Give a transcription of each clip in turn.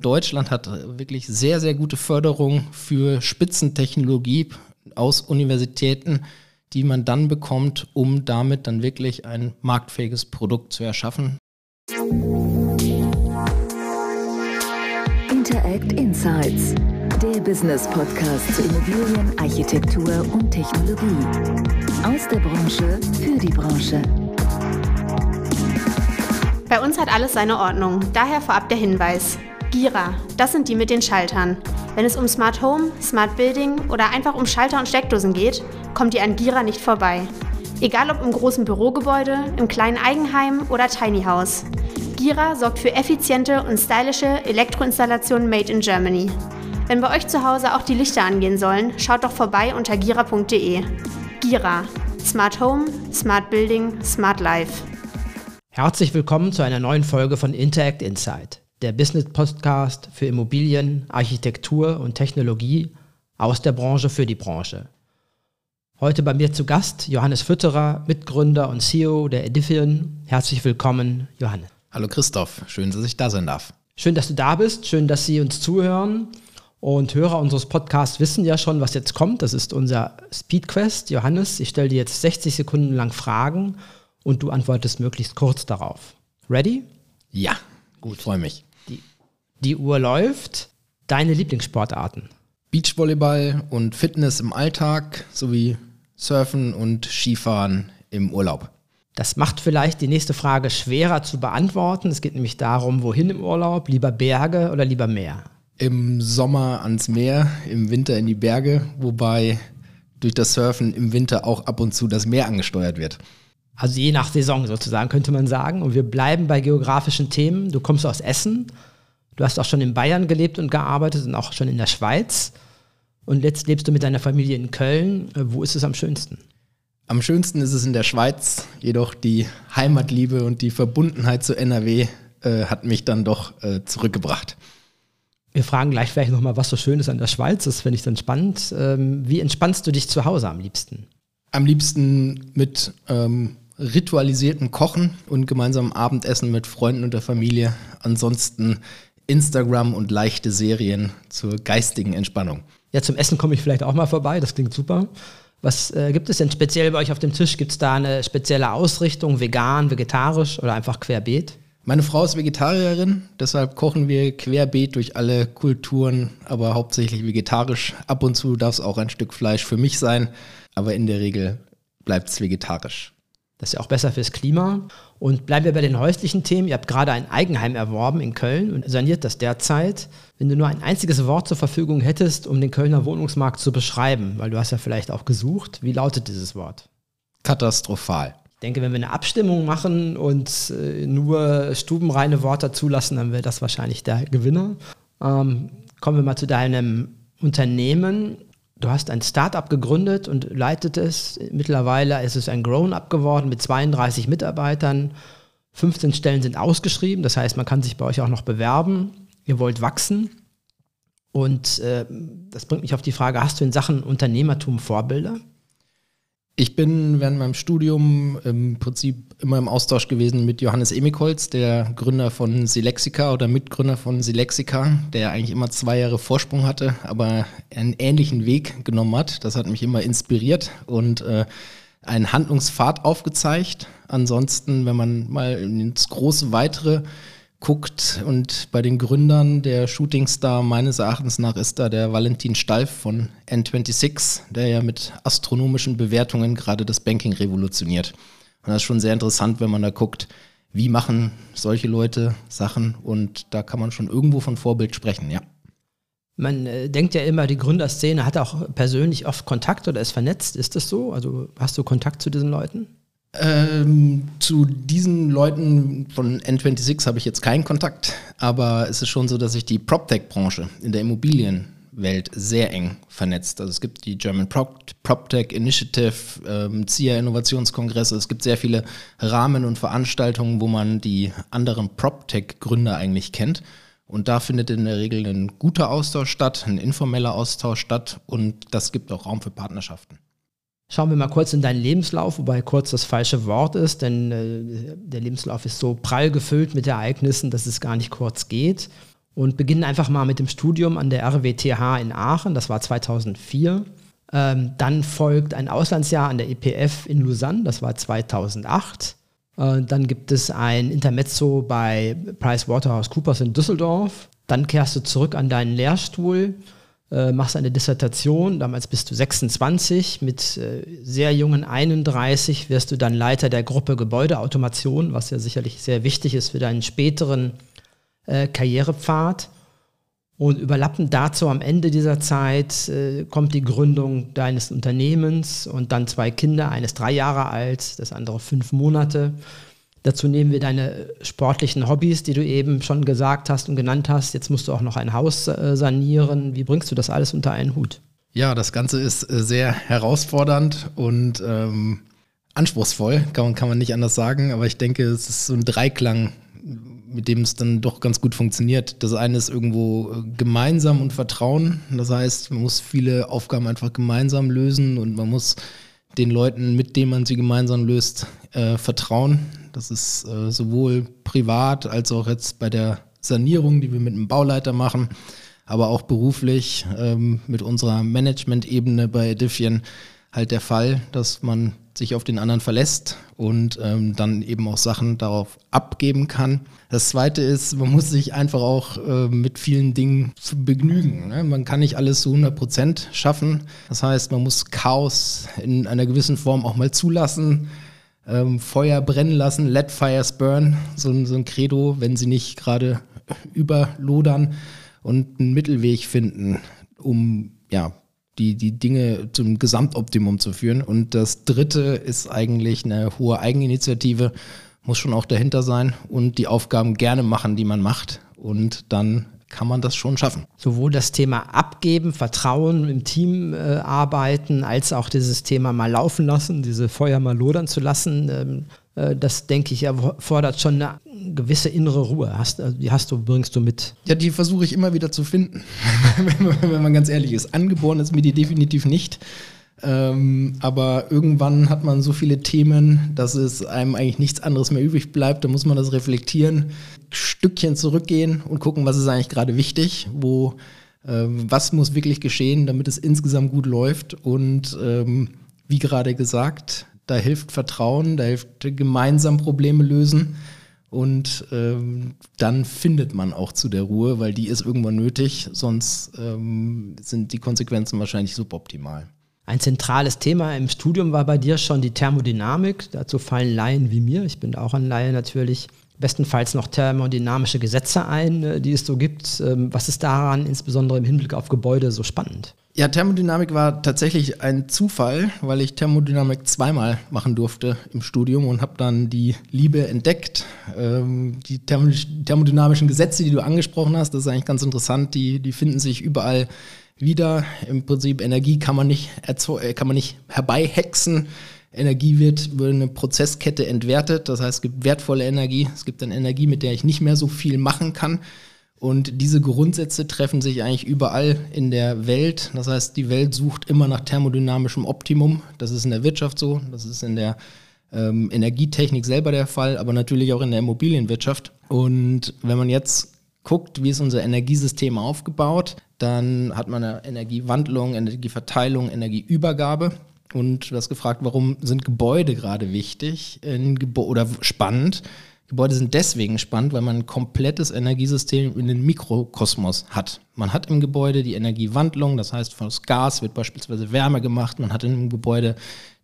Deutschland hat wirklich sehr, sehr gute Förderung für Spitzentechnologie aus Universitäten, die man dann bekommt, um damit dann wirklich ein marktfähiges Produkt zu erschaffen. Interact Insights, der Business Podcast zu Immobilien, Architektur und Technologie. Aus der Branche für die Branche. Bei uns hat alles seine Ordnung, daher vorab der Hinweis. Gira, das sind die mit den Schaltern. Wenn es um Smart Home, Smart Building oder einfach um Schalter und Steckdosen geht, kommt ihr an Gira nicht vorbei. Egal ob im großen Bürogebäude, im kleinen Eigenheim oder Tiny House. Gira sorgt für effiziente und stylische Elektroinstallationen made in Germany. Wenn bei euch zu Hause auch die Lichter angehen sollen, schaut doch vorbei unter gira.de. Gira. Smart Home, Smart Building, Smart Life. Herzlich willkommen zu einer neuen Folge von Interact Insight, der Business Podcast für Immobilien, Architektur und Technologie aus der Branche für die Branche. Heute bei mir zu Gast Johannes Fütterer, Mitgründer und CEO der Edifion. Herzlich willkommen, Johannes. Hallo Christoph, schön, dass ich da sein darf. Schön, dass du da bist, schön, dass Sie uns zuhören. Und Hörer unseres Podcasts wissen ja schon, was jetzt kommt. Das ist unser Speedquest. Johannes, ich stelle dir jetzt 60 Sekunden lang Fragen und du antwortest möglichst kurz darauf. Ready? Ja, gut, freue mich. Die, Uhr läuft. Deine Lieblingssportarten? Beachvolleyball und Fitness im Alltag sowie Surfen und Skifahren im Urlaub. Das macht vielleicht die nächste Frage schwerer zu beantworten. Es geht nämlich darum, wohin im Urlaub? Lieber Berge oder lieber Meer? Im Sommer ans Meer, im Winter in die Berge, wobei durch das Surfen im Winter auch ab und zu das Meer angesteuert wird. Also je nach Saison sozusagen, könnte man sagen. Und wir bleiben bei geografischen Themen. Du kommst aus Essen. Du hast auch schon in Bayern gelebt und gearbeitet und auch schon in der Schweiz. Und jetzt lebst du mit deiner Familie in Köln. Wo ist es am schönsten? Am schönsten ist es in der Schweiz, jedoch die Heimatliebe und die Verbundenheit zu NRW äh, hat mich dann doch äh, zurückgebracht. Wir fragen gleich vielleicht nochmal, was so schön ist an der Schweiz. Das finde ich dann spannend. Ähm, wie entspannst du dich zu Hause am liebsten? Am liebsten mit ähm, ritualisiertem Kochen und gemeinsamem Abendessen mit Freunden und der Familie. Ansonsten Instagram und leichte Serien zur geistigen Entspannung. Ja, zum Essen komme ich vielleicht auch mal vorbei. Das klingt super. Was äh, gibt es denn speziell bei euch auf dem Tisch? Gibt es da eine spezielle Ausrichtung, vegan, vegetarisch oder einfach querbeet? Meine Frau ist Vegetarierin, deshalb kochen wir querbeet durch alle Kulturen, aber hauptsächlich vegetarisch. Ab und zu darf es auch ein Stück Fleisch für mich sein, aber in der Regel bleibt es vegetarisch. Das ist ja auch besser fürs Klima. Und bleiben wir bei den häuslichen Themen. Ihr habt gerade ein Eigenheim erworben in Köln und saniert das derzeit. Wenn du nur ein einziges Wort zur Verfügung hättest, um den Kölner Wohnungsmarkt zu beschreiben, weil du hast ja vielleicht auch gesucht, wie lautet dieses Wort? Katastrophal. Ich denke, wenn wir eine Abstimmung machen und äh, nur stubenreine Worte zulassen, dann wäre das wahrscheinlich der Gewinner. Ähm, kommen wir mal zu deinem Unternehmen. Du hast ein Startup gegründet und leitet es. Mittlerweile ist es ein Grown-up geworden mit 32 Mitarbeitern. 15 Stellen sind ausgeschrieben, das heißt, man kann sich bei euch auch noch bewerben. Ihr wollt wachsen. Und äh, das bringt mich auf die Frage, hast du in Sachen Unternehmertum Vorbilder? Ich bin während meinem Studium im Prinzip immer im Austausch gewesen mit Johannes Emikholz, der Gründer von Silexica oder Mitgründer von Silexica, der eigentlich immer zwei Jahre Vorsprung hatte, aber einen ähnlichen Weg genommen hat. Das hat mich immer inspiriert und äh, einen Handlungspfad aufgezeigt. Ansonsten, wenn man mal ins große Weitere guckt und bei den Gründern der Shootingstar meines Erachtens nach ist da der Valentin Stalf von N26, der ja mit astronomischen Bewertungen gerade das Banking revolutioniert. Und das ist schon sehr interessant, wenn man da guckt, wie machen solche Leute Sachen und da kann man schon irgendwo von Vorbild sprechen, ja. Man äh, denkt ja immer, die Gründerszene hat auch persönlich oft Kontakt oder ist vernetzt. Ist das so? Also hast du Kontakt zu diesen Leuten? Ähm, zu diesen Leuten von N26 habe ich jetzt keinen Kontakt, aber es ist schon so, dass sich die PropTech-Branche in der Immobilienwelt sehr eng vernetzt. Also es gibt die German Prop PropTech Initiative, ähm, ZIA Innovationskongresse, es gibt sehr viele Rahmen und Veranstaltungen, wo man die anderen PropTech-Gründer eigentlich kennt. Und da findet in der Regel ein guter Austausch statt, ein informeller Austausch statt und das gibt auch Raum für Partnerschaften. Schauen wir mal kurz in deinen Lebenslauf, wobei kurz das falsche Wort ist, denn äh, der Lebenslauf ist so prall gefüllt mit Ereignissen, dass es gar nicht kurz geht. und beginnen einfach mal mit dem Studium an der RWTH in Aachen, das war 2004. Ähm, dann folgt ein Auslandsjahr an der EPF in Lausanne, das war 2008. Äh, dann gibt es ein Intermezzo bei PricewaterhouseCoopers in Düsseldorf. Dann kehrst du zurück an deinen Lehrstuhl, äh, machst eine Dissertation. Damals bist du 26. Mit äh, sehr jungen 31 wirst du dann Leiter der Gruppe Gebäudeautomation, was ja sicherlich sehr wichtig ist für deinen späteren äh, Karrierepfad. Und überlappend dazu am Ende dieser Zeit äh, kommt die Gründung deines Unternehmens und dann zwei Kinder, eines drei Jahre alt, das andere fünf Monate. Dazu nehmen wir deine sportlichen Hobbys, die du eben schon gesagt hast und genannt hast. Jetzt musst du auch noch ein Haus äh, sanieren. Wie bringst du das alles unter einen Hut? Ja, das Ganze ist äh, sehr herausfordernd und ähm, anspruchsvoll, kann man, kann man nicht anders sagen. Aber ich denke, es ist so ein Dreiklang mit dem es dann doch ganz gut funktioniert. Das eine ist irgendwo äh, gemeinsam und Vertrauen. Das heißt, man muss viele Aufgaben einfach gemeinsam lösen und man muss den Leuten, mit denen man sie gemeinsam löst, äh, vertrauen. Das ist äh, sowohl privat als auch jetzt bei der Sanierung, die wir mit einem Bauleiter machen, aber auch beruflich ähm, mit unserer Management-Ebene bei Edifian halt der Fall, dass man sich auf den anderen verlässt und ähm, dann eben auch Sachen darauf abgeben kann. Das zweite ist, man muss sich einfach auch äh, mit vielen Dingen begnügen. Ne? Man kann nicht alles zu 100 Prozent schaffen. Das heißt, man muss Chaos in einer gewissen Form auch mal zulassen. Ähm, Feuer brennen lassen, let fires burn, so, so ein Credo, wenn sie nicht gerade überlodern und einen Mittelweg finden, um ja, die, die Dinge zum Gesamtoptimum zu führen. Und das dritte ist eigentlich eine hohe Eigeninitiative, muss schon auch dahinter sein und die Aufgaben gerne machen, die man macht. Und dann kann man das schon schaffen. Sowohl das Thema Abgeben, Vertrauen, im Team äh, arbeiten, als auch dieses Thema mal laufen lassen, diese Feuer mal lodern zu lassen. Ähm, äh, das, denke ich, erfordert schon eine gewisse innere Ruhe. Hast, äh, die hast du, bringst du mit? Ja, die versuche ich immer wieder zu finden, wenn, man, wenn man ganz ehrlich ist. Angeboren ist mir die definitiv nicht. Ähm, aber irgendwann hat man so viele Themen, dass es einem eigentlich nichts anderes mehr übrig bleibt. Da muss man das reflektieren, Stückchen zurückgehen und gucken, was ist eigentlich gerade wichtig, wo, ähm, was muss wirklich geschehen, damit es insgesamt gut läuft. Und ähm, wie gerade gesagt, da hilft Vertrauen, da hilft gemeinsam Probleme lösen. Und ähm, dann findet man auch zu der Ruhe, weil die ist irgendwann nötig, sonst ähm, sind die Konsequenzen wahrscheinlich suboptimal. Ein zentrales Thema im Studium war bei dir schon die Thermodynamik. Dazu fallen Laien wie mir, ich bin auch ein Laie natürlich, bestenfalls noch thermodynamische Gesetze ein, äh, die es so gibt. Ähm, was ist daran insbesondere im Hinblick auf Gebäude so spannend? Ja, Thermodynamik war tatsächlich ein Zufall, weil ich Thermodynamik zweimal machen durfte im Studium und habe dann die Liebe entdeckt. Ähm, die thermodynamischen Gesetze, die du angesprochen hast, das ist eigentlich ganz interessant, die, die finden sich überall wieder. Im Prinzip Energie kann man nicht, äh, kann man nicht herbeihexen. Energie wird über eine Prozesskette entwertet. Das heißt, es gibt wertvolle Energie. Es gibt dann Energie, mit der ich nicht mehr so viel machen kann. Und diese Grundsätze treffen sich eigentlich überall in der Welt. Das heißt, die Welt sucht immer nach thermodynamischem Optimum. Das ist in der Wirtschaft so, das ist in der ähm, Energietechnik selber der Fall, aber natürlich auch in der Immobilienwirtschaft. Und wenn man jetzt guckt, wie ist unser Energiesystem aufgebaut, dann hat man eine Energiewandlung, Energieverteilung, Energieübergabe. Und du hast gefragt, warum sind Gebäude gerade wichtig Gebo oder spannend? Gebäude sind deswegen spannend, weil man ein komplettes Energiesystem in den Mikrokosmos hat. Man hat im Gebäude die Energiewandlung, das heißt, von Gas wird beispielsweise Wärme gemacht. Man hat im Gebäude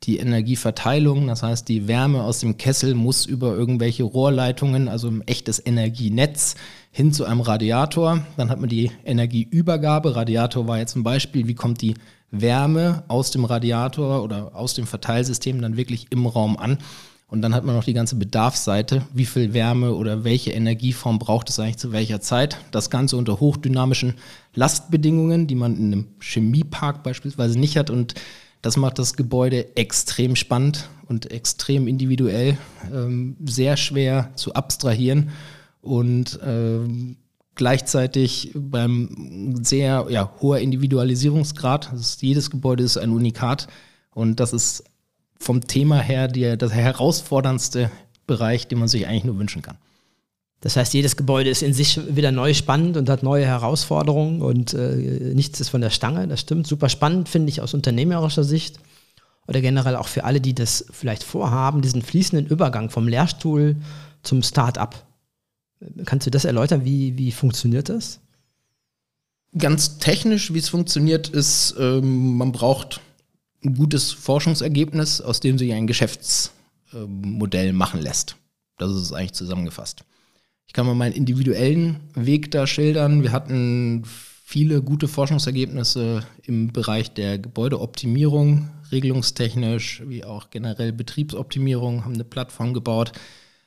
die Energieverteilung, das heißt, die Wärme aus dem Kessel muss über irgendwelche Rohrleitungen, also ein echtes Energienetz, hin zu einem Radiator. Dann hat man die Energieübergabe. Radiator war jetzt ein Beispiel, wie kommt die Wärme aus dem Radiator oder aus dem Verteilsystem dann wirklich im Raum an. Und dann hat man noch die ganze Bedarfsseite, wie viel Wärme oder welche Energieform braucht es eigentlich zu welcher Zeit. Das Ganze unter hochdynamischen Lastbedingungen, die man in einem Chemiepark beispielsweise nicht hat. Und das macht das Gebäude extrem spannend und extrem individuell, ähm, sehr schwer zu abstrahieren und ähm, gleichzeitig beim sehr ja, hoher Individualisierungsgrad. Ist, jedes Gebäude ist ein Unikat und das ist vom Thema her der, der herausforderndste Bereich, den man sich eigentlich nur wünschen kann. Das heißt, jedes Gebäude ist in sich wieder neu spannend und hat neue Herausforderungen und äh, nichts ist von der Stange. Das stimmt. Super spannend finde ich aus unternehmerischer Sicht oder generell auch für alle, die das vielleicht vorhaben, diesen fließenden Übergang vom Lehrstuhl zum Start-up. Kannst du das erläutern? Wie, wie funktioniert das? Ganz technisch, wie es funktioniert, ist, ähm, man braucht ein gutes Forschungsergebnis, aus dem sich ein Geschäftsmodell machen lässt. Das ist es eigentlich zusammengefasst. Ich kann mal meinen individuellen Weg da schildern. Wir hatten viele gute Forschungsergebnisse im Bereich der Gebäudeoptimierung, regelungstechnisch wie auch generell Betriebsoptimierung, haben eine Plattform gebaut,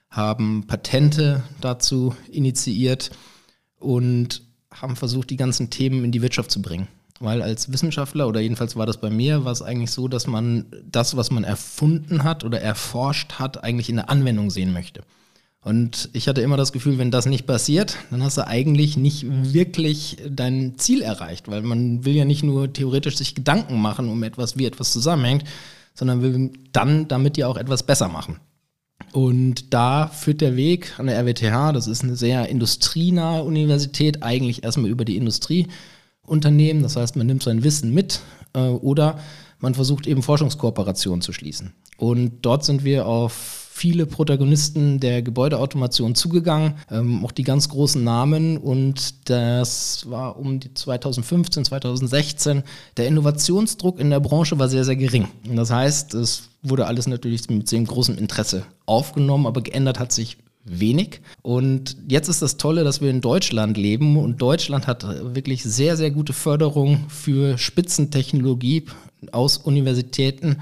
haben Patente dazu initiiert und haben versucht, die ganzen Themen in die Wirtschaft zu bringen. Weil als Wissenschaftler, oder jedenfalls war das bei mir, war es eigentlich so, dass man das, was man erfunden hat oder erforscht hat, eigentlich in der Anwendung sehen möchte. Und ich hatte immer das Gefühl, wenn das nicht passiert, dann hast du eigentlich nicht wirklich dein Ziel erreicht, weil man will ja nicht nur theoretisch sich Gedanken machen um etwas, wie etwas zusammenhängt, sondern will dann damit ja auch etwas besser machen. Und da führt der Weg an der RWTH, das ist eine sehr industrienahe Universität, eigentlich erstmal über die Industrieunternehmen, das heißt, man nimmt sein Wissen mit äh, oder man versucht eben Forschungskooperationen zu schließen. Und dort sind wir auf viele Protagonisten der Gebäudeautomation zugegangen, ähm, auch die ganz großen Namen. Und das war um die 2015, 2016. Der Innovationsdruck in der Branche war sehr, sehr gering. Und das heißt, es wurde alles natürlich mit sehr großem Interesse aufgenommen, aber geändert hat sich wenig. Und jetzt ist das Tolle, dass wir in Deutschland leben und Deutschland hat wirklich sehr, sehr gute Förderung für Spitzentechnologie aus Universitäten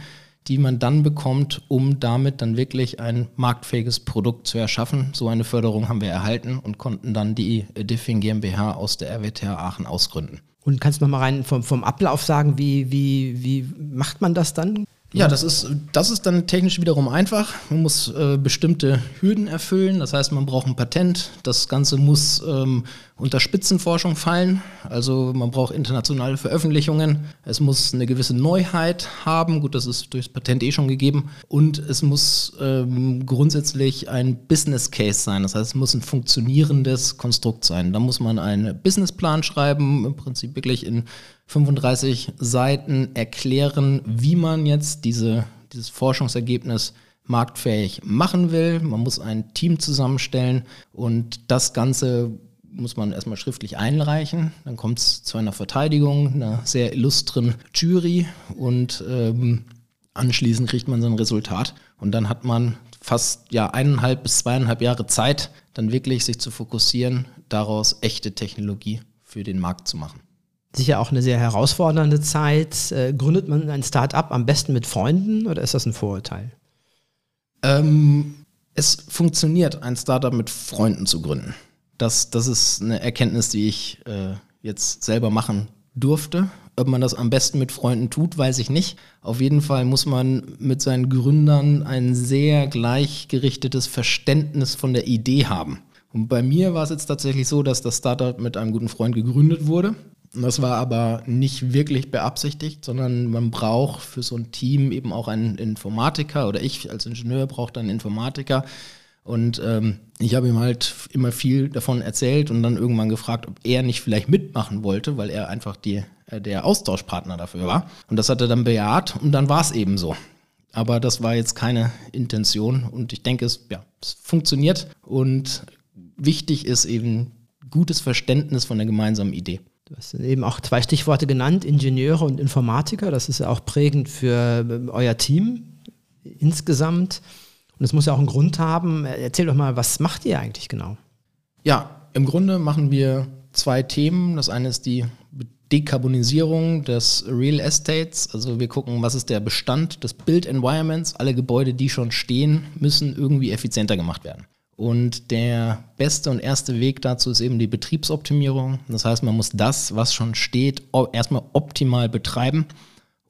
die man dann bekommt, um damit dann wirklich ein marktfähiges Produkt zu erschaffen. So eine Förderung haben wir erhalten und konnten dann die Diffing GmbH aus der RWTH Aachen ausgründen. Und kannst du noch mal rein vom, vom Ablauf sagen, wie, wie, wie macht man das dann? Ja, das ist, das ist dann technisch wiederum einfach. Man muss äh, bestimmte Hürden erfüllen. Das heißt, man braucht ein Patent. Das Ganze muss ähm, unter Spitzenforschung fallen. Also man braucht internationale Veröffentlichungen. Es muss eine gewisse Neuheit haben. Gut, das ist durchs Patent eh schon gegeben. Und es muss ähm, grundsätzlich ein Business Case sein. Das heißt, es muss ein funktionierendes Konstrukt sein. Da muss man einen Businessplan schreiben, im Prinzip wirklich in 35 Seiten erklären, wie man jetzt diese, dieses Forschungsergebnis marktfähig machen will. Man muss ein Team zusammenstellen und das Ganze muss man erstmal schriftlich einreichen. Dann kommt es zu einer Verteidigung, einer sehr illustren Jury und ähm, anschließend kriegt man sein Resultat und dann hat man fast ja eineinhalb bis zweieinhalb Jahre Zeit, dann wirklich sich zu fokussieren, daraus echte Technologie für den Markt zu machen sicher auch eine sehr herausfordernde Zeit. Äh, gründet man ein Start-up am besten mit Freunden oder ist das ein Vorurteil? Ähm, es funktioniert, ein Startup mit Freunden zu gründen. Das, das ist eine Erkenntnis, die ich äh, jetzt selber machen durfte. Ob man das am besten mit Freunden tut, weiß ich nicht. Auf jeden Fall muss man mit seinen Gründern ein sehr gleichgerichtetes Verständnis von der Idee haben. Und bei mir war es jetzt tatsächlich so, dass das Startup mit einem guten Freund gegründet wurde. Das war aber nicht wirklich beabsichtigt, sondern man braucht für so ein Team eben auch einen Informatiker oder ich als Ingenieur brauchte einen Informatiker. Und ähm, ich habe ihm halt immer viel davon erzählt und dann irgendwann gefragt, ob er nicht vielleicht mitmachen wollte, weil er einfach die, äh, der Austauschpartner dafür war. Und das hat er dann bejaht und dann war es eben so. Aber das war jetzt keine Intention und ich denke, es, ja, es funktioniert und wichtig ist eben gutes Verständnis von der gemeinsamen Idee. Du hast eben auch zwei Stichworte genannt, Ingenieure und Informatiker. Das ist ja auch prägend für ähm, euer Team insgesamt. Und es muss ja auch einen Grund haben. Erzähl doch mal, was macht ihr eigentlich genau? Ja, im Grunde machen wir zwei Themen. Das eine ist die Dekarbonisierung des Real Estates. Also wir gucken, was ist der Bestand des Build Environments. Alle Gebäude, die schon stehen, müssen irgendwie effizienter gemacht werden. Und der beste und erste Weg dazu ist eben die Betriebsoptimierung. Das heißt, man muss das, was schon steht, erstmal optimal betreiben,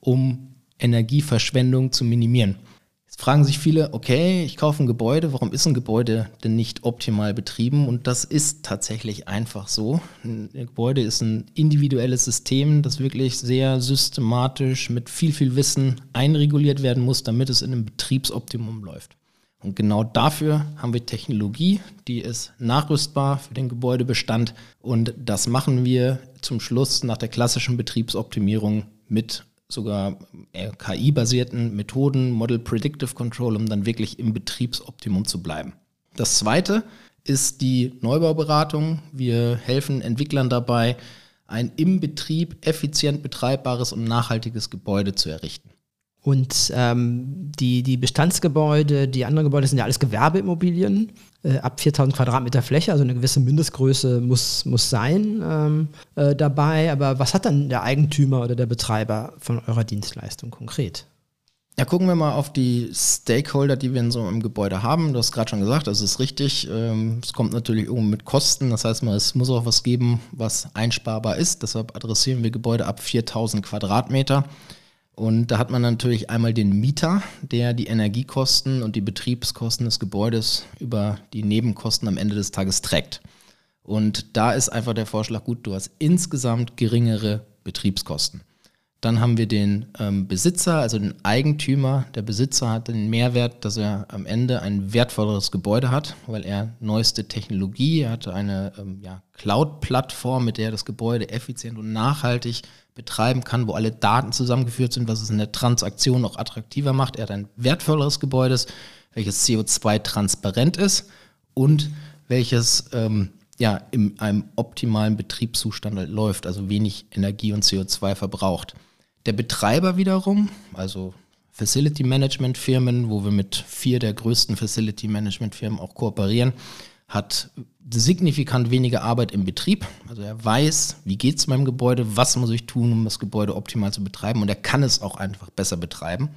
um Energieverschwendung zu minimieren. Jetzt fragen sich viele, okay, ich kaufe ein Gebäude, warum ist ein Gebäude denn nicht optimal betrieben? Und das ist tatsächlich einfach so. Ein Gebäude ist ein individuelles System, das wirklich sehr systematisch mit viel, viel Wissen einreguliert werden muss, damit es in einem Betriebsoptimum läuft. Und genau dafür haben wir Technologie, die ist nachrüstbar für den Gebäudebestand. Und das machen wir zum Schluss nach der klassischen Betriebsoptimierung mit sogar KI-basierten Methoden, Model Predictive Control, um dann wirklich im Betriebsoptimum zu bleiben. Das zweite ist die Neubauberatung. Wir helfen Entwicklern dabei, ein im Betrieb effizient betreibbares und nachhaltiges Gebäude zu errichten. Und ähm, die, die Bestandsgebäude, die anderen Gebäude sind ja alles Gewerbeimmobilien äh, ab 4000 Quadratmeter Fläche, also eine gewisse Mindestgröße muss, muss sein ähm, äh, dabei. Aber was hat dann der Eigentümer oder der Betreiber von eurer Dienstleistung konkret? Ja, gucken wir mal auf die Stakeholder, die wir in so einem Gebäude haben. Du hast gerade schon gesagt, das ist richtig. Ähm, es kommt natürlich irgendwo mit Kosten. Das heißt es muss auch was geben, was einsparbar ist. Deshalb adressieren wir Gebäude ab 4000 Quadratmeter. Und da hat man natürlich einmal den Mieter, der die Energiekosten und die Betriebskosten des Gebäudes über die Nebenkosten am Ende des Tages trägt. Und da ist einfach der Vorschlag, gut, du hast insgesamt geringere Betriebskosten. Dann haben wir den ähm, Besitzer, also den Eigentümer. Der Besitzer hat den Mehrwert, dass er am Ende ein wertvolleres Gebäude hat, weil er neueste Technologie, er hat eine ähm, ja, Cloud-Plattform, mit der er das Gebäude effizient und nachhaltig betreiben kann, wo alle Daten zusammengeführt sind, was es in der Transaktion auch attraktiver macht. Er hat ein wertvolleres Gebäude, welches CO2-transparent ist und welches ähm, ja, in einem optimalen Betriebszustand läuft, also wenig Energie und CO2 verbraucht. Der Betreiber wiederum, also Facility Management Firmen, wo wir mit vier der größten Facility Management Firmen auch kooperieren, hat signifikant weniger Arbeit im Betrieb. Also er weiß, wie geht es meinem Gebäude, was muss ich tun, um das Gebäude optimal zu betreiben und er kann es auch einfach besser betreiben.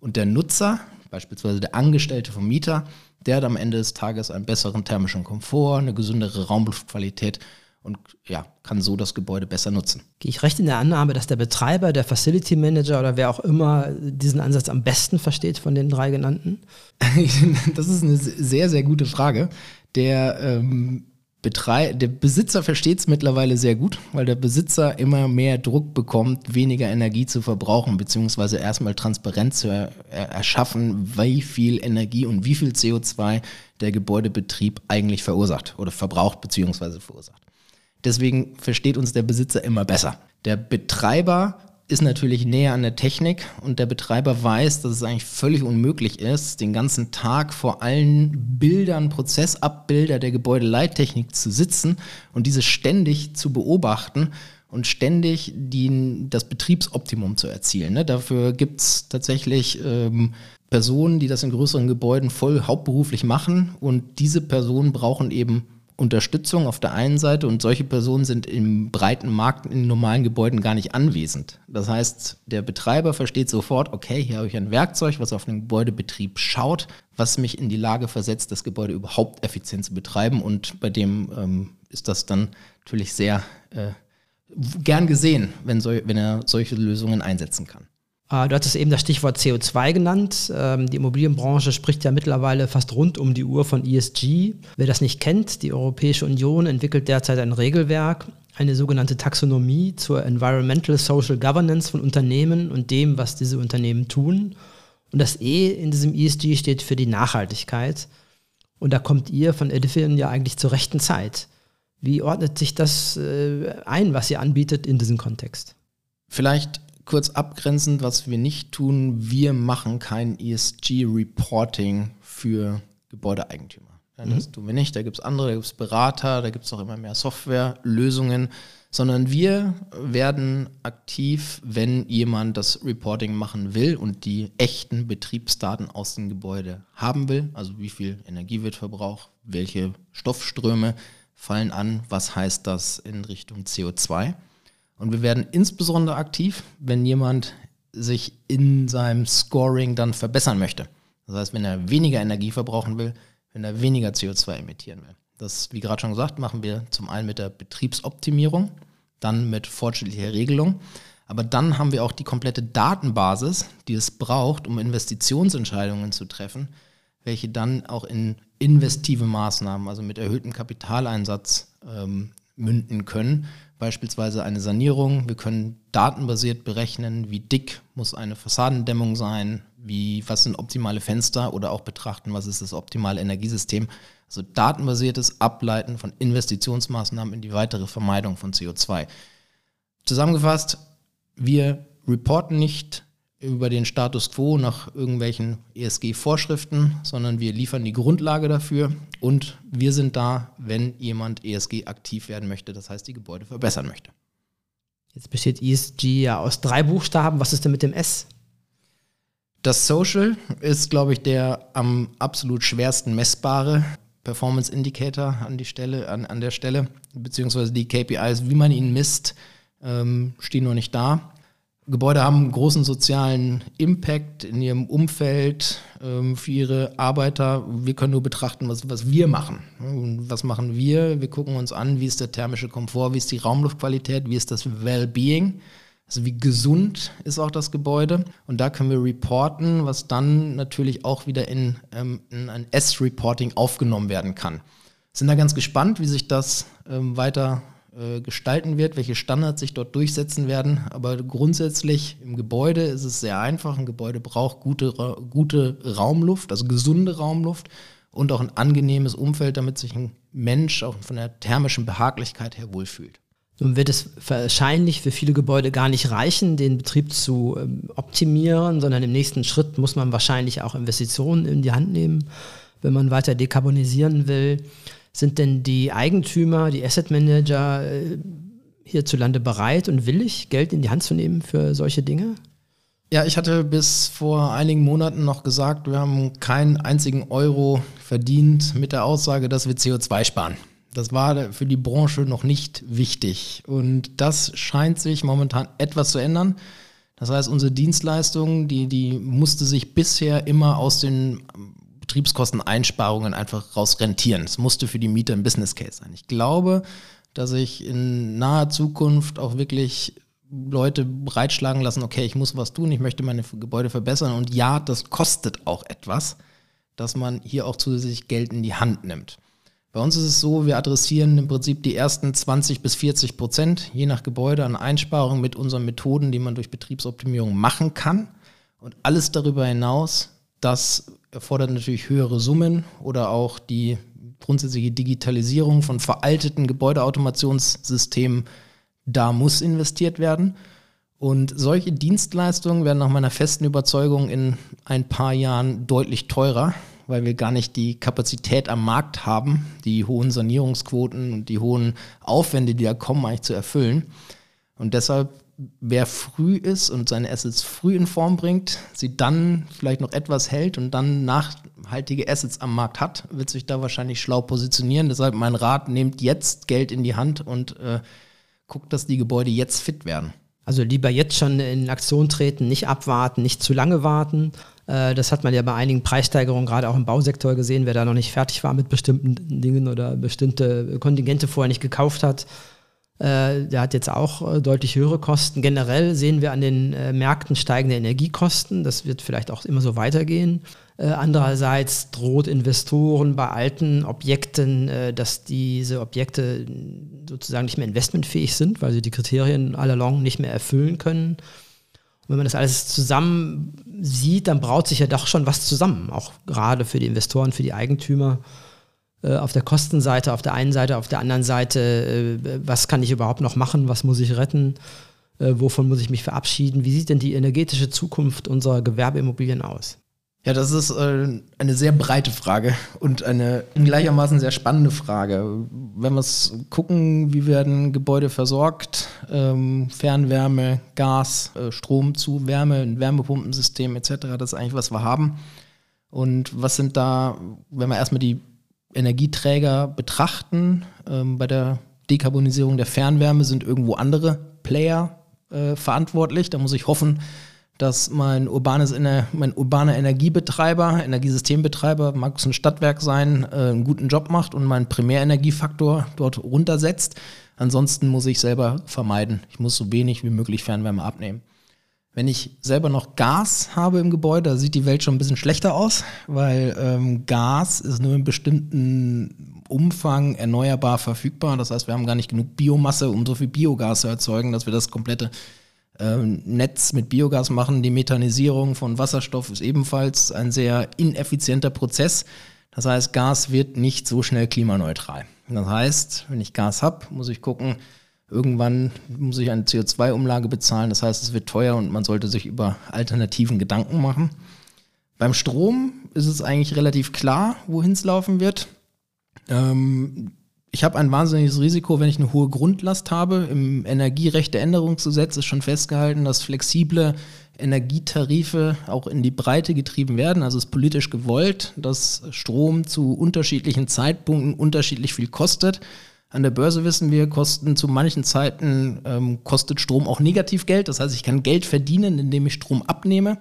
Und der Nutzer, beispielsweise der Angestellte vom Mieter, der hat am Ende des Tages einen besseren thermischen Komfort, eine gesündere Raumluftqualität und ja, kann so das Gebäude besser nutzen. Gehe ich recht in der Annahme, dass der Betreiber, der Facility Manager oder wer auch immer diesen Ansatz am besten versteht von den drei genannten? das ist eine sehr, sehr gute Frage. Der, ähm, Betrei der Besitzer versteht es mittlerweile sehr gut, weil der Besitzer immer mehr Druck bekommt, weniger Energie zu verbrauchen, beziehungsweise erstmal Transparenz zu er erschaffen, wie viel Energie und wie viel CO2 der Gebäudebetrieb eigentlich verursacht oder verbraucht, beziehungsweise verursacht. Deswegen versteht uns der Besitzer immer besser. Der Betreiber ist natürlich näher an der Technik und der Betreiber weiß, dass es eigentlich völlig unmöglich ist, den ganzen Tag vor allen Bildern, Prozessabbilder der Gebäudeleittechnik zu sitzen und diese ständig zu beobachten und ständig die, das Betriebsoptimum zu erzielen. Ne? Dafür gibt es tatsächlich ähm, Personen, die das in größeren Gebäuden voll hauptberuflich machen und diese Personen brauchen eben Unterstützung auf der einen Seite und solche Personen sind im breiten Markt in normalen Gebäuden gar nicht anwesend. Das heißt, der Betreiber versteht sofort, okay, hier habe ich ein Werkzeug, was auf den Gebäudebetrieb schaut, was mich in die Lage versetzt, das Gebäude überhaupt effizient zu betreiben und bei dem ähm, ist das dann natürlich sehr äh, gern gesehen, wenn, so, wenn er solche Lösungen einsetzen kann. Ah, du hattest eben das Stichwort CO2 genannt. Ähm, die Immobilienbranche spricht ja mittlerweile fast rund um die Uhr von ESG. Wer das nicht kennt, die Europäische Union entwickelt derzeit ein Regelwerk, eine sogenannte Taxonomie zur Environmental Social Governance von Unternehmen und dem, was diese Unternehmen tun. Und das E in diesem ESG steht für die Nachhaltigkeit. Und da kommt ihr von Edifion ja eigentlich zur rechten Zeit. Wie ordnet sich das äh, ein, was ihr anbietet in diesem Kontext? Vielleicht kurz abgrenzend, was wir nicht tun, wir machen kein ESG-Reporting für Gebäudeeigentümer. Ja, das mhm. tun wir nicht. Da gibt es andere, da gibt es Berater, da gibt es auch immer mehr Softwarelösungen, sondern wir werden aktiv, wenn jemand das Reporting machen will und die echten Betriebsdaten aus dem Gebäude haben will, also wie viel Energie wird verbraucht, welche Stoffströme fallen an, was heißt das in Richtung CO2. Und wir werden insbesondere aktiv, wenn jemand sich in seinem Scoring dann verbessern möchte. Das heißt, wenn er weniger Energie verbrauchen will, wenn er weniger CO2 emittieren will. Das, wie gerade schon gesagt, machen wir zum einen mit der Betriebsoptimierung, dann mit fortschrittlicher Regelung. Aber dann haben wir auch die komplette Datenbasis, die es braucht, um Investitionsentscheidungen zu treffen, welche dann auch in investive Maßnahmen, also mit erhöhtem Kapitaleinsatz, ähm, münden können. Beispielsweise eine Sanierung. Wir können datenbasiert berechnen, wie dick muss eine Fassadendämmung sein, wie, was sind optimale Fenster oder auch betrachten, was ist das optimale Energiesystem. Also datenbasiertes Ableiten von Investitionsmaßnahmen in die weitere Vermeidung von CO2. Zusammengefasst, wir reporten nicht über den Status quo nach irgendwelchen ESG-Vorschriften, sondern wir liefern die Grundlage dafür und wir sind da, wenn jemand ESG aktiv werden möchte, das heißt die Gebäude verbessern möchte. Jetzt besteht ESG ja aus drei Buchstaben. Was ist denn mit dem S? Das Social ist, glaube ich, der am absolut schwersten messbare Performance Indicator an, die Stelle, an, an der Stelle, beziehungsweise die KPIs, wie man ihn misst, ähm, stehen noch nicht da. Gebäude haben großen sozialen Impact in ihrem Umfeld ähm, für ihre Arbeiter. Wir können nur betrachten, was, was wir machen. Was machen wir? Wir gucken uns an, wie ist der thermische Komfort, wie ist die Raumluftqualität, wie ist das Well-Being. Also wie gesund ist auch das Gebäude. Und da können wir reporten, was dann natürlich auch wieder in, ähm, in ein S-Reporting aufgenommen werden kann. Sind da ganz gespannt, wie sich das ähm, weiter äh, gestalten wird, welche Standards sich dort durchsetzen werden. Aber grundsätzlich im Gebäude ist es sehr einfach. Ein Gebäude braucht gute, gute Raumluft, also gesunde Raumluft und auch ein angenehmes Umfeld, damit sich ein Mensch auch von der thermischen Behaglichkeit her wohlfühlt. Nun wird es wahrscheinlich für viele Gebäude gar nicht reichen, den Betrieb zu ähm, optimieren, sondern im nächsten Schritt muss man wahrscheinlich auch Investitionen in die Hand nehmen, wenn man weiter dekarbonisieren will. Sind denn die Eigentümer, die Asset Manager äh, hierzulande bereit und willig, Geld in die Hand zu nehmen für solche Dinge? Ja, ich hatte bis vor einigen Monaten noch gesagt, wir haben keinen einzigen Euro verdient mit der Aussage, dass wir CO2 sparen. Das war für die Branche noch nicht wichtig. Und das scheint sich momentan etwas zu ändern. Das heißt, unsere Dienstleistung, die, die musste sich bisher immer aus den Betriebskosteneinsparungen einfach raus rentieren. Es musste für die Mieter ein Business Case sein. Ich glaube, dass ich in naher Zukunft auch wirklich Leute breitschlagen lassen, okay, ich muss was tun, ich möchte meine Gebäude verbessern und ja, das kostet auch etwas, dass man hier auch zusätzlich Geld in die Hand nimmt. Bei uns ist es so, wir adressieren im Prinzip die ersten 20 bis 40 Prozent, je nach Gebäude, an Einsparungen mit unseren Methoden, die man durch Betriebsoptimierung machen kann. Und alles darüber hinaus, das erfordert natürlich höhere Summen oder auch die grundsätzliche Digitalisierung von veralteten Gebäudeautomationssystemen. Da muss investiert werden. Und solche Dienstleistungen werden nach meiner festen Überzeugung in ein paar Jahren deutlich teurer, weil wir gar nicht die Kapazität am Markt haben, die hohen Sanierungsquoten und die hohen Aufwände, die da kommen, eigentlich zu erfüllen. Und deshalb wer früh ist und seine Assets früh in Form bringt, sie dann vielleicht noch etwas hält und dann nachhaltige Assets am Markt hat, wird sich da wahrscheinlich schlau positionieren. Deshalb mein Rat, nehmt jetzt Geld in die Hand und äh, guckt, dass die Gebäude jetzt fit werden. Also lieber jetzt schon in Aktion treten, nicht abwarten, nicht zu lange warten. Äh, das hat man ja bei einigen Preissteigerungen, gerade auch im Bausektor gesehen, wer da noch nicht fertig war mit bestimmten Dingen oder bestimmte Kontingente vorher nicht gekauft hat der hat jetzt auch äh, deutlich höhere Kosten. Generell sehen wir an den äh, Märkten steigende Energiekosten. Das wird vielleicht auch immer so weitergehen. Äh, andererseits droht Investoren bei alten Objekten, äh, dass diese Objekte sozusagen nicht mehr investmentfähig sind, weil sie die Kriterien all along nicht mehr erfüllen können. Und wenn man das alles zusammen sieht, dann braut sich ja doch schon was zusammen, auch gerade für die Investoren, für die Eigentümer. Äh, auf der Kostenseite, auf der einen Seite, auf der anderen Seite, äh, was kann ich überhaupt noch machen, was muss ich retten, äh, wovon muss ich mich verabschieden, wie sieht denn die energetische Zukunft unserer Gewerbeimmobilien aus? Ja, das ist äh, eine sehr breite Frage und eine gleichermaßen sehr spannende Frage. Wenn wir gucken, wie werden Gebäude versorgt, ähm, Fernwärme, Gas, äh, Strom zu Wärme, ein Wärmepumpensystem etc., das ist eigentlich, was wir haben. Und was sind da, wenn wir erstmal die Energieträger betrachten. Ähm, bei der Dekarbonisierung der Fernwärme sind irgendwo andere Player äh, verantwortlich. Da muss ich hoffen, dass mein, urbanes, mein urbaner Energiebetreiber, Energiesystembetreiber, mag es ein Stadtwerk sein, äh, einen guten Job macht und meinen Primärenergiefaktor dort runtersetzt. Ansonsten muss ich selber vermeiden. Ich muss so wenig wie möglich Fernwärme abnehmen. Wenn ich selber noch Gas habe im Gebäude, da sieht die Welt schon ein bisschen schlechter aus, weil ähm, Gas ist nur in bestimmten Umfang erneuerbar verfügbar. Das heißt, wir haben gar nicht genug Biomasse, um so viel Biogas zu erzeugen, dass wir das komplette äh, Netz mit Biogas machen. Die Methanisierung von Wasserstoff ist ebenfalls ein sehr ineffizienter Prozess. Das heißt, Gas wird nicht so schnell klimaneutral. Das heißt, wenn ich Gas habe, muss ich gucken, irgendwann muss ich eine CO2-Umlage bezahlen. Das heißt, es wird teuer und man sollte sich über Alternativen Gedanken machen. Beim Strom ist es eigentlich relativ klar, wohin es laufen wird. Ähm, ich habe ein wahnsinniges Risiko, wenn ich eine hohe Grundlast habe. Im Energierechteänderungsgesetz ist schon festgehalten, dass flexible Energietarife auch in die Breite getrieben werden. Also es ist politisch gewollt, dass Strom zu unterschiedlichen Zeitpunkten unterschiedlich viel kostet. An der Börse wissen wir, kosten zu manchen Zeiten ähm, kostet Strom auch negativ Geld. Das heißt, ich kann Geld verdienen, indem ich Strom abnehme.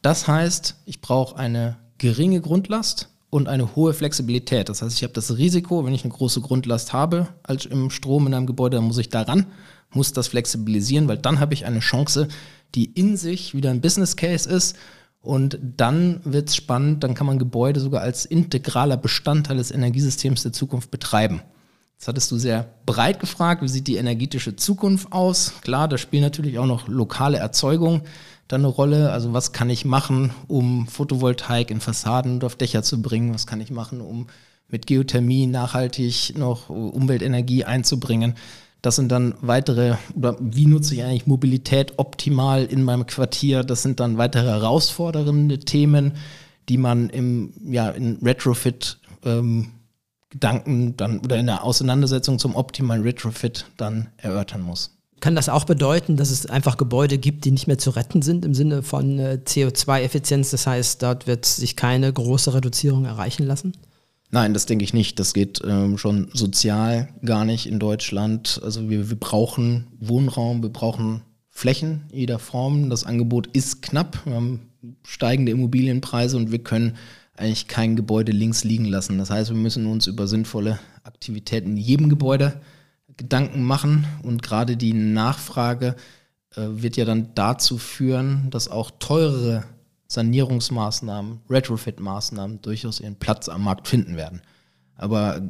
Das heißt, ich brauche eine geringe Grundlast und eine hohe Flexibilität. Das heißt, ich habe das Risiko, wenn ich eine große Grundlast habe als im Strom in einem Gebäude, dann muss ich daran, muss das flexibilisieren, weil dann habe ich eine Chance, die in sich wieder ein Business Case ist. Und dann wird es spannend, dann kann man Gebäude sogar als integraler Bestandteil des Energiesystems der Zukunft betreiben. Jetzt hattest du sehr breit gefragt, wie sieht die energetische Zukunft aus? Klar, da spielen natürlich auch noch lokale Erzeugung dann eine Rolle. Also was kann ich machen, um Photovoltaik in Fassaden und auf Dächer zu bringen? Was kann ich machen, um mit Geothermie nachhaltig noch Umweltenergie einzubringen? Das sind dann weitere, oder wie nutze ich eigentlich Mobilität optimal in meinem Quartier? Das sind dann weitere herausfordernde Themen, die man im, ja, in Retrofit ähm, Gedanken dann oder in der Auseinandersetzung zum optimalen Retrofit dann erörtern muss. Kann das auch bedeuten, dass es einfach Gebäude gibt, die nicht mehr zu retten sind im Sinne von äh, CO2-Effizienz? Das heißt, dort wird sich keine große Reduzierung erreichen lassen? Nein, das denke ich nicht. Das geht ähm, schon sozial gar nicht in Deutschland. Also wir, wir brauchen Wohnraum, wir brauchen Flächen jeder Form. Das Angebot ist knapp. Wir haben steigende Immobilienpreise und wir können eigentlich kein Gebäude links liegen lassen. Das heißt, wir müssen uns über sinnvolle Aktivitäten in jedem Gebäude Gedanken machen und gerade die Nachfrage äh, wird ja dann dazu führen, dass auch teurere Sanierungsmaßnahmen, Retrofit-Maßnahmen durchaus ihren Platz am Markt finden werden. Aber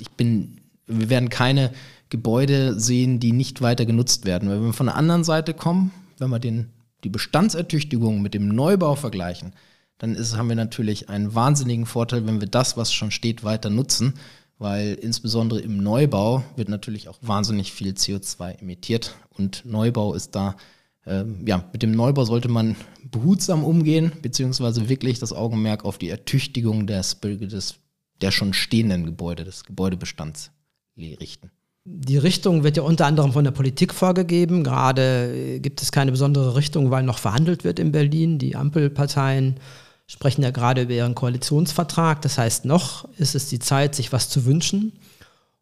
ich bin, wir werden keine Gebäude sehen, die nicht weiter genutzt werden. Wenn wir von der anderen Seite kommen, wenn wir den, die Bestandsertüchtigung mit dem Neubau vergleichen, dann ist, haben wir natürlich einen wahnsinnigen Vorteil, wenn wir das, was schon steht, weiter nutzen, weil insbesondere im Neubau wird natürlich auch wahnsinnig viel CO2 emittiert und Neubau ist da, äh, ja, mit dem Neubau sollte man behutsam umgehen, beziehungsweise wirklich das Augenmerk auf die Ertüchtigung des, des der schon stehenden Gebäude, des Gebäudebestands richten. Die Richtung wird ja unter anderem von der Politik vorgegeben. Gerade äh, gibt es keine besondere Richtung, weil noch verhandelt wird in Berlin. Die Ampelparteien sprechen ja gerade über ihren Koalitionsvertrag. Das heißt, noch ist es die Zeit, sich was zu wünschen.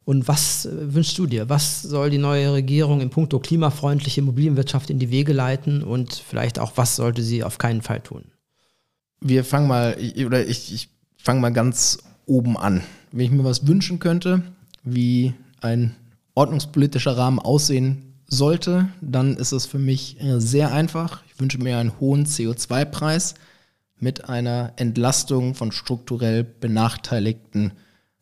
Und was äh, wünschst du dir? Was soll die neue Regierung in puncto klimafreundliche Immobilienwirtschaft in die Wege leiten und vielleicht auch, was sollte sie auf keinen Fall tun? Wir fangen mal, oder ich, ich fange mal ganz oben an. Wenn ich mir was wünschen könnte, wie ein ordnungspolitischer Rahmen aussehen sollte, dann ist es für mich äh, sehr einfach. Ich wünsche mir einen hohen CO2-Preis mit einer Entlastung von strukturell benachteiligten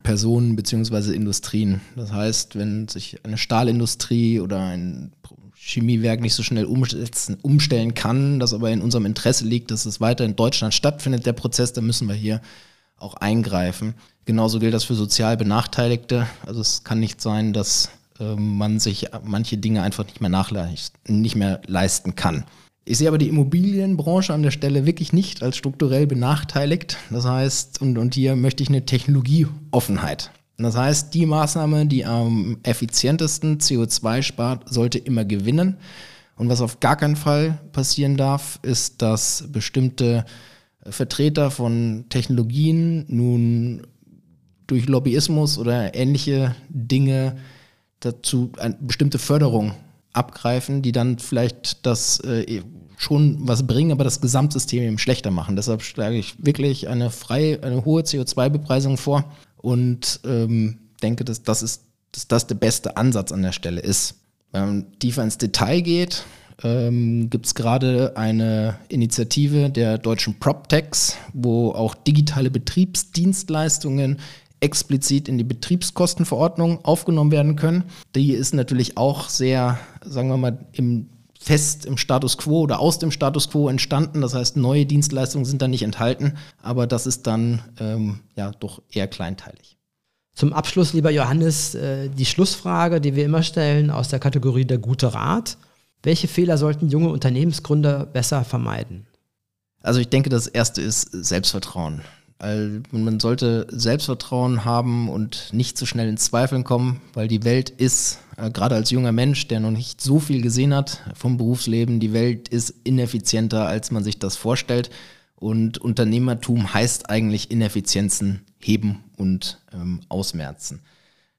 Personen bzw. Industrien. Das heißt, wenn sich eine Stahlindustrie oder ein Chemiewerk nicht so schnell umstellen kann, das aber in unserem Interesse liegt, dass es weiter in Deutschland stattfindet, der Prozess, dann müssen wir hier auch eingreifen. Genauso gilt das für sozial Benachteiligte. Also es kann nicht sein, dass äh, man sich manche Dinge einfach nicht mehr nicht mehr leisten kann. Ich sehe aber die Immobilienbranche an der Stelle wirklich nicht als strukturell benachteiligt. Das heißt, und, und hier möchte ich eine Technologieoffenheit. Das heißt, die Maßnahme, die am effizientesten CO2 spart, sollte immer gewinnen. Und was auf gar keinen Fall passieren darf, ist, dass bestimmte Vertreter von Technologien nun durch Lobbyismus oder ähnliche Dinge dazu eine bestimmte Förderung abgreifen, die dann vielleicht das äh, schon was bringen, aber das Gesamtsystem eben schlechter machen. Deshalb schlage ich wirklich eine freie, eine hohe CO2-Bepreisung vor und ähm, denke, dass das ist, dass das der beste Ansatz an der Stelle ist. Wenn man tiefer ins Detail geht, ähm, gibt es gerade eine Initiative der deutschen PropTechs, wo auch digitale Betriebsdienstleistungen explizit in die Betriebskostenverordnung aufgenommen werden können. Die ist natürlich auch sehr, sagen wir mal, im fest im Status quo oder aus dem Status quo entstanden. Das heißt, neue Dienstleistungen sind da nicht enthalten, aber das ist dann ähm, ja doch eher kleinteilig. Zum Abschluss, lieber Johannes, äh, die Schlussfrage, die wir immer stellen aus der Kategorie der gute Rat. Welche Fehler sollten junge Unternehmensgründer besser vermeiden? Also ich denke, das erste ist Selbstvertrauen. Man sollte Selbstvertrauen haben und nicht zu schnell in Zweifeln kommen, weil die Welt ist, äh, gerade als junger Mensch, der noch nicht so viel gesehen hat vom Berufsleben, die Welt ist ineffizienter, als man sich das vorstellt. Und Unternehmertum heißt eigentlich Ineffizienzen heben und ähm, ausmerzen.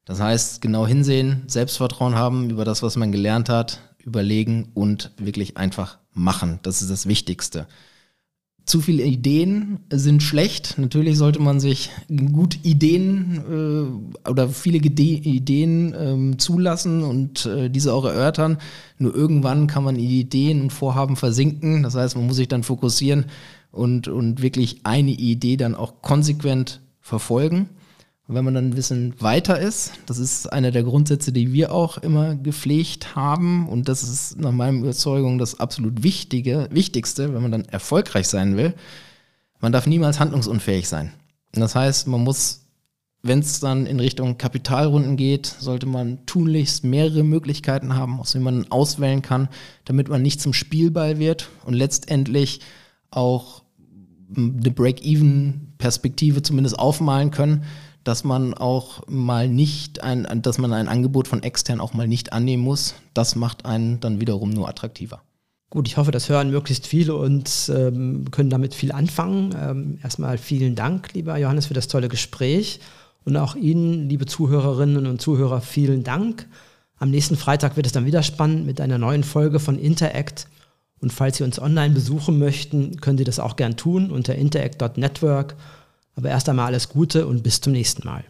Das heißt, genau hinsehen, Selbstvertrauen haben über das, was man gelernt hat, überlegen und wirklich einfach machen. Das ist das Wichtigste zu viele Ideen sind schlecht. Natürlich sollte man sich gut Ideen äh, oder viele Gede Ideen ähm, zulassen und äh, diese auch erörtern. Nur irgendwann kann man Ideen und Vorhaben versinken. Das heißt, man muss sich dann fokussieren und, und wirklich eine Idee dann auch konsequent verfolgen. Und wenn man dann ein bisschen weiter ist, das ist einer der Grundsätze, die wir auch immer gepflegt haben. Und das ist nach meiner Überzeugung das absolut Wichtige, Wichtigste, wenn man dann erfolgreich sein will. Man darf niemals handlungsunfähig sein. Und das heißt, man muss, wenn es dann in Richtung Kapitalrunden geht, sollte man tunlichst mehrere Möglichkeiten haben, aus denen man auswählen kann, damit man nicht zum Spielball wird und letztendlich auch eine Break-Even-Perspektive zumindest aufmalen können, dass man auch mal nicht ein, dass man ein Angebot von extern auch mal nicht annehmen muss. Das macht einen dann wiederum nur attraktiver. Gut, ich hoffe, das hören möglichst viele und ähm, können damit viel anfangen. Ähm, erstmal vielen Dank, lieber Johannes, für das tolle Gespräch. Und auch Ihnen, liebe Zuhörerinnen und Zuhörer, vielen Dank. Am nächsten Freitag wird es dann wieder spannend mit einer neuen Folge von Interact. Und falls Sie uns online besuchen möchten, können Sie das auch gern tun unter interact.network. Aber erst einmal alles Gute und bis zum nächsten Mal.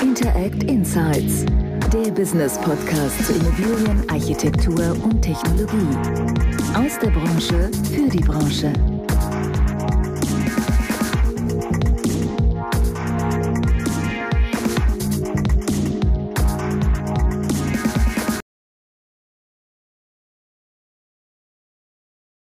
Interact Insights, der Business Podcast zu Immobilien, Architektur und Technologie. Aus der Branche für die Branche.